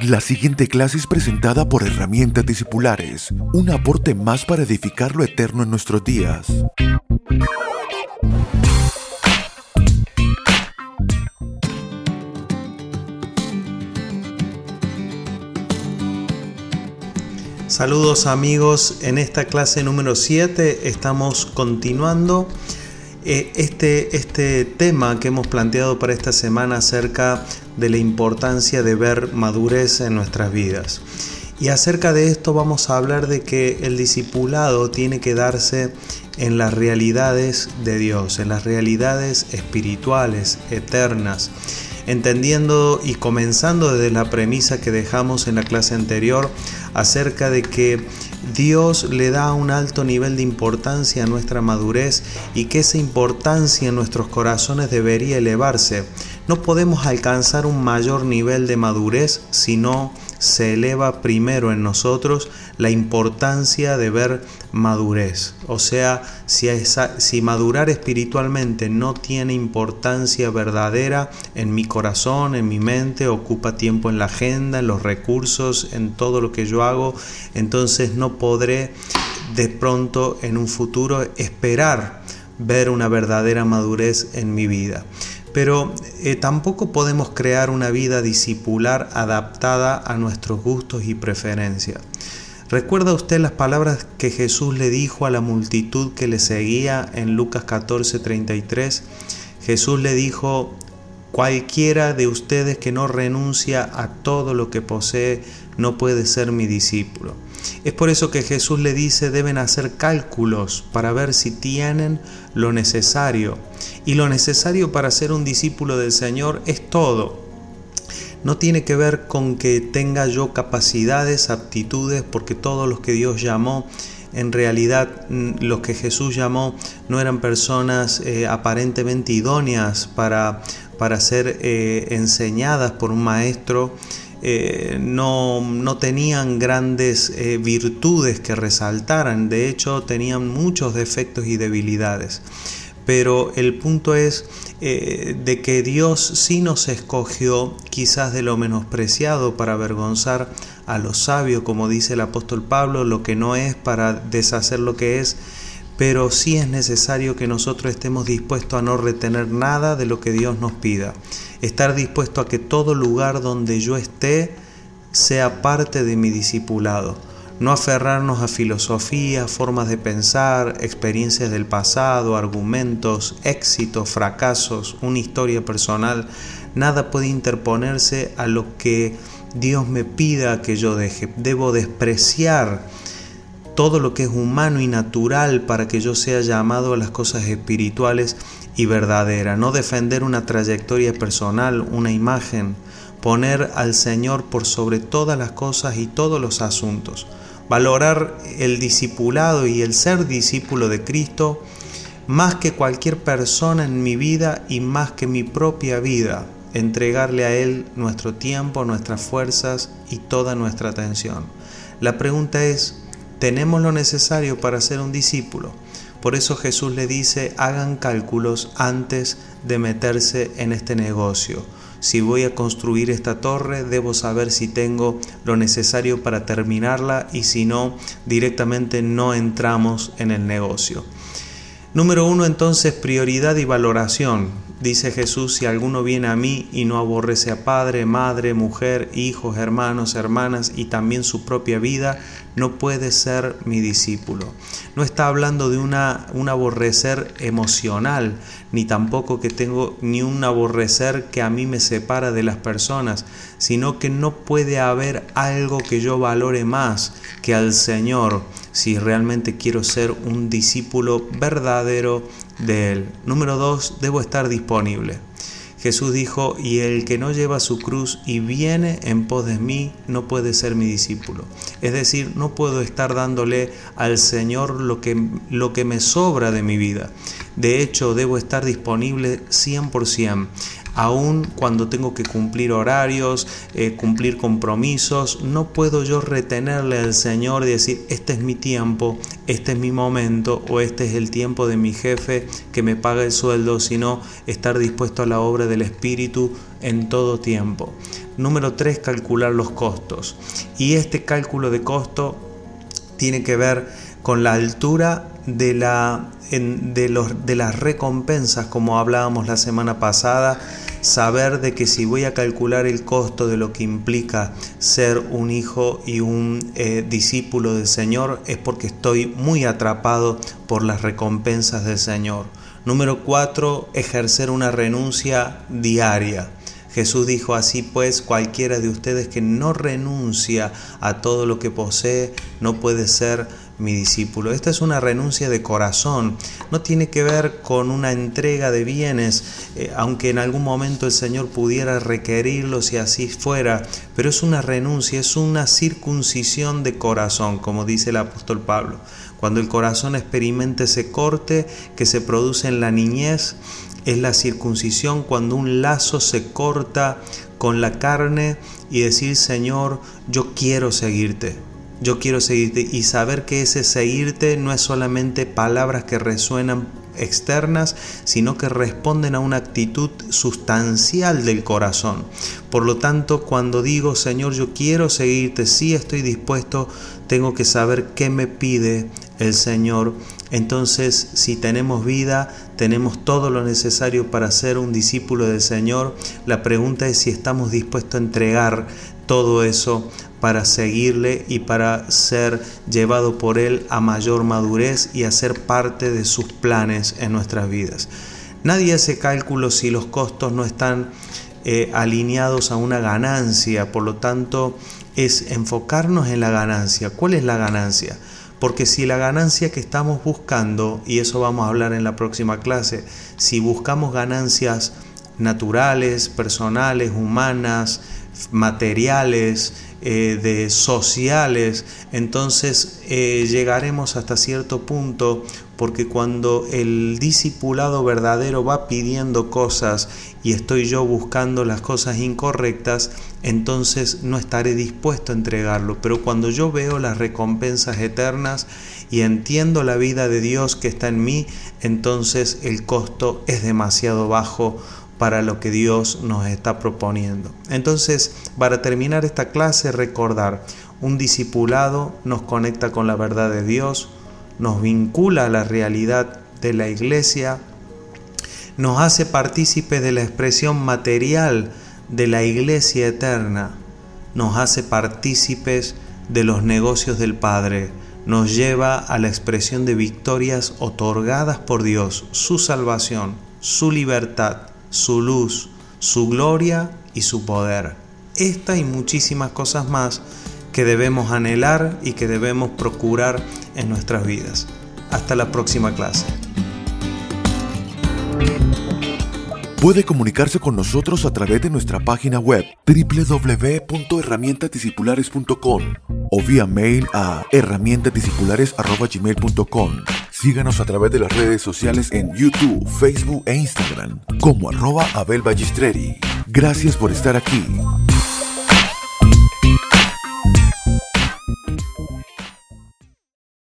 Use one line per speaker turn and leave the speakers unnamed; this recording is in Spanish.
La siguiente clase es presentada por Herramientas Discipulares, un aporte más para edificar lo eterno en nuestros días.
Saludos amigos, en esta clase número 7 estamos continuando eh, este, este tema que hemos planteado para esta semana acerca de la importancia de ver madurez en nuestras vidas. Y acerca de esto vamos a hablar de que el discipulado tiene que darse en las realidades de Dios, en las realidades espirituales, eternas, entendiendo y comenzando desde la premisa que dejamos en la clase anterior acerca de que Dios le da un alto nivel de importancia a nuestra madurez y que esa importancia en nuestros corazones debería elevarse. No podemos alcanzar un mayor nivel de madurez si no se eleva primero en nosotros la importancia de ver madurez. O sea, si, madurar espiritualmente no tiene importancia verdadera en mi corazón, en mi mente, ocupa tiempo en la agenda, en los recursos, en todo lo que yo hago, entonces no podré de pronto en un futuro esperar ver una verdadera madurez en mi vida. Pero eh, tampoco podemos crear una vida discipular adaptada a nuestros gustos y preferencias. ¿Recuerda usted las palabras que Jesús le dijo a la multitud que le seguía en Lucas 14:33? Jesús le dijo, cualquiera de ustedes que no renuncia a todo lo que posee no puede ser mi discípulo. Es por eso que Jesús le dice deben hacer cálculos para ver si tienen lo necesario. Y lo necesario para ser un discípulo del Señor es todo. No tiene que ver con que tenga yo capacidades, aptitudes, porque todos los que Dios llamó, en realidad mm, los que Jesús llamó no eran personas eh, aparentemente idóneas para, para ser eh, enseñadas por un maestro, eh, no, no, tenían grandes eh, virtudes que resaltaran, de hecho tenían muchos defectos y debilidades. Pero el punto es eh, de que Dios sí nos escogió quizás de lo menospreciado para avergonzar a los sabios, como dice el apóstol Pablo, lo que no es para deshacer lo que es, pero sí es necesario que nosotros estemos dispuestos a no retener nada de lo que Dios nos pida. Estar dispuesto a que todo lugar donde yo esté sea parte de mi discipulado. No aferrarnos a filosofías, formas de pensar, experiencias del pasado, argumentos, éxitos, fracasos, una historia personal. Nada puede interponerse a lo que Dios me pida que yo deje. Debo despreciar todo lo que es humano y natural para que yo sea llamado a las cosas espirituales y verdaderas. No defender una trayectoria personal, una imagen, poner al Señor por sobre todas las cosas y todos los asuntos. Valorar el discipulado y el ser discípulo de Cristo más que cualquier persona en mi vida y más que mi propia vida. Entregarle a Él nuestro tiempo, nuestras fuerzas y toda nuestra atención. La pregunta es, tenemos lo necesario para ser un discípulo. Por eso Jesús le dice, hagan cálculos antes de meterse en este negocio. Si voy a construir esta torre, debo saber si tengo lo necesario para terminarla y si no, directamente no entramos en el negocio. Número uno, entonces, prioridad y valoración. Dice Jesús, si alguno viene a mí y no aborrece a padre, madre, mujer, hijos, hermanos, hermanas y también su propia vida, no puede ser mi discípulo. No está hablando de una, un aborrecer emocional, ni tampoco que tengo ni un aborrecer que a mí me separa de las personas, sino que no puede haber algo que yo valore más que al Señor si realmente quiero ser un discípulo verdadero de Él. Número dos, debo estar disponible. Jesús dijo, y el que no lleva su cruz y viene en pos de mí, no puede ser mi discípulo. Es decir, no puedo estar dándole al Señor lo que, lo que me sobra de mi vida. De hecho, debo estar disponible 100% aun cuando tengo que cumplir horarios, eh, cumplir compromisos, no puedo yo retenerle al Señor y decir, este es mi tiempo, este es mi momento o este es el tiempo de mi jefe que me paga el sueldo, sino estar dispuesto a la obra del Espíritu en todo tiempo. Número 3, calcular los costos. Y este cálculo de costo tiene que ver con la altura de, la, de, los, de las recompensas, como hablábamos la semana pasada, saber de que si voy a calcular el costo de lo que implica ser un hijo y un eh, discípulo del Señor es porque estoy muy atrapado por las recompensas del Señor. Número cuatro, ejercer una renuncia diaria. Jesús dijo así pues, cualquiera de ustedes que no renuncia a todo lo que posee no puede ser mi discípulo. Esta es una renuncia de corazón, no tiene que ver con una entrega de bienes, eh, aunque en algún momento el Señor pudiera requerirlo si así fuera, pero es una renuncia, es una circuncisión de corazón, como dice el apóstol Pablo. Cuando el corazón experimente ese corte que se produce en la niñez, es la circuncisión cuando un lazo se corta con la carne y decir, Señor, yo quiero seguirte yo quiero seguirte y saber que ese seguirte no es solamente palabras que resuenan externas, sino que responden a una actitud sustancial del corazón. Por lo tanto, cuando digo, Señor, yo quiero seguirte, sí estoy dispuesto, tengo que saber qué me pide el Señor. Entonces, si tenemos vida, tenemos todo lo necesario para ser un discípulo del Señor. La pregunta es si estamos dispuestos a entregar todo eso para seguirle y para ser llevado por Él a mayor madurez y a ser parte de sus planes en nuestras vidas. Nadie hace cálculo si los costos no están eh, alineados a una ganancia, por lo tanto es enfocarnos en la ganancia. ¿Cuál es la ganancia? Porque si la ganancia que estamos buscando, y eso vamos a hablar en la próxima clase, si buscamos ganancias naturales, personales, humanas, materiales, eh, de sociales, entonces eh, llegaremos hasta cierto punto porque cuando el discipulado verdadero va pidiendo cosas y estoy yo buscando las cosas incorrectas, entonces no estaré dispuesto a entregarlo. Pero cuando yo veo las recompensas eternas y entiendo la vida de Dios que está en mí, entonces el costo es demasiado bajo para lo que Dios nos está proponiendo. Entonces, para terminar esta clase, recordar, un discipulado nos conecta con la verdad de Dios, nos vincula a la realidad de la iglesia, nos hace partícipes de la expresión material de la iglesia eterna, nos hace partícipes de los negocios del Padre, nos lleva a la expresión de victorias otorgadas por Dios, su salvación, su libertad, su luz, su gloria y su poder. Esta y muchísimas cosas más que debemos anhelar y que debemos procurar en nuestras vidas. Hasta la próxima clase.
Puede comunicarse con nosotros a través de nuestra página web www.herramientadiscipulares.com o vía mail a herramientadiscipulares.gmail.com. Síganos a través de las redes sociales en YouTube, Facebook e Instagram como arroba Abel Gracias por estar aquí.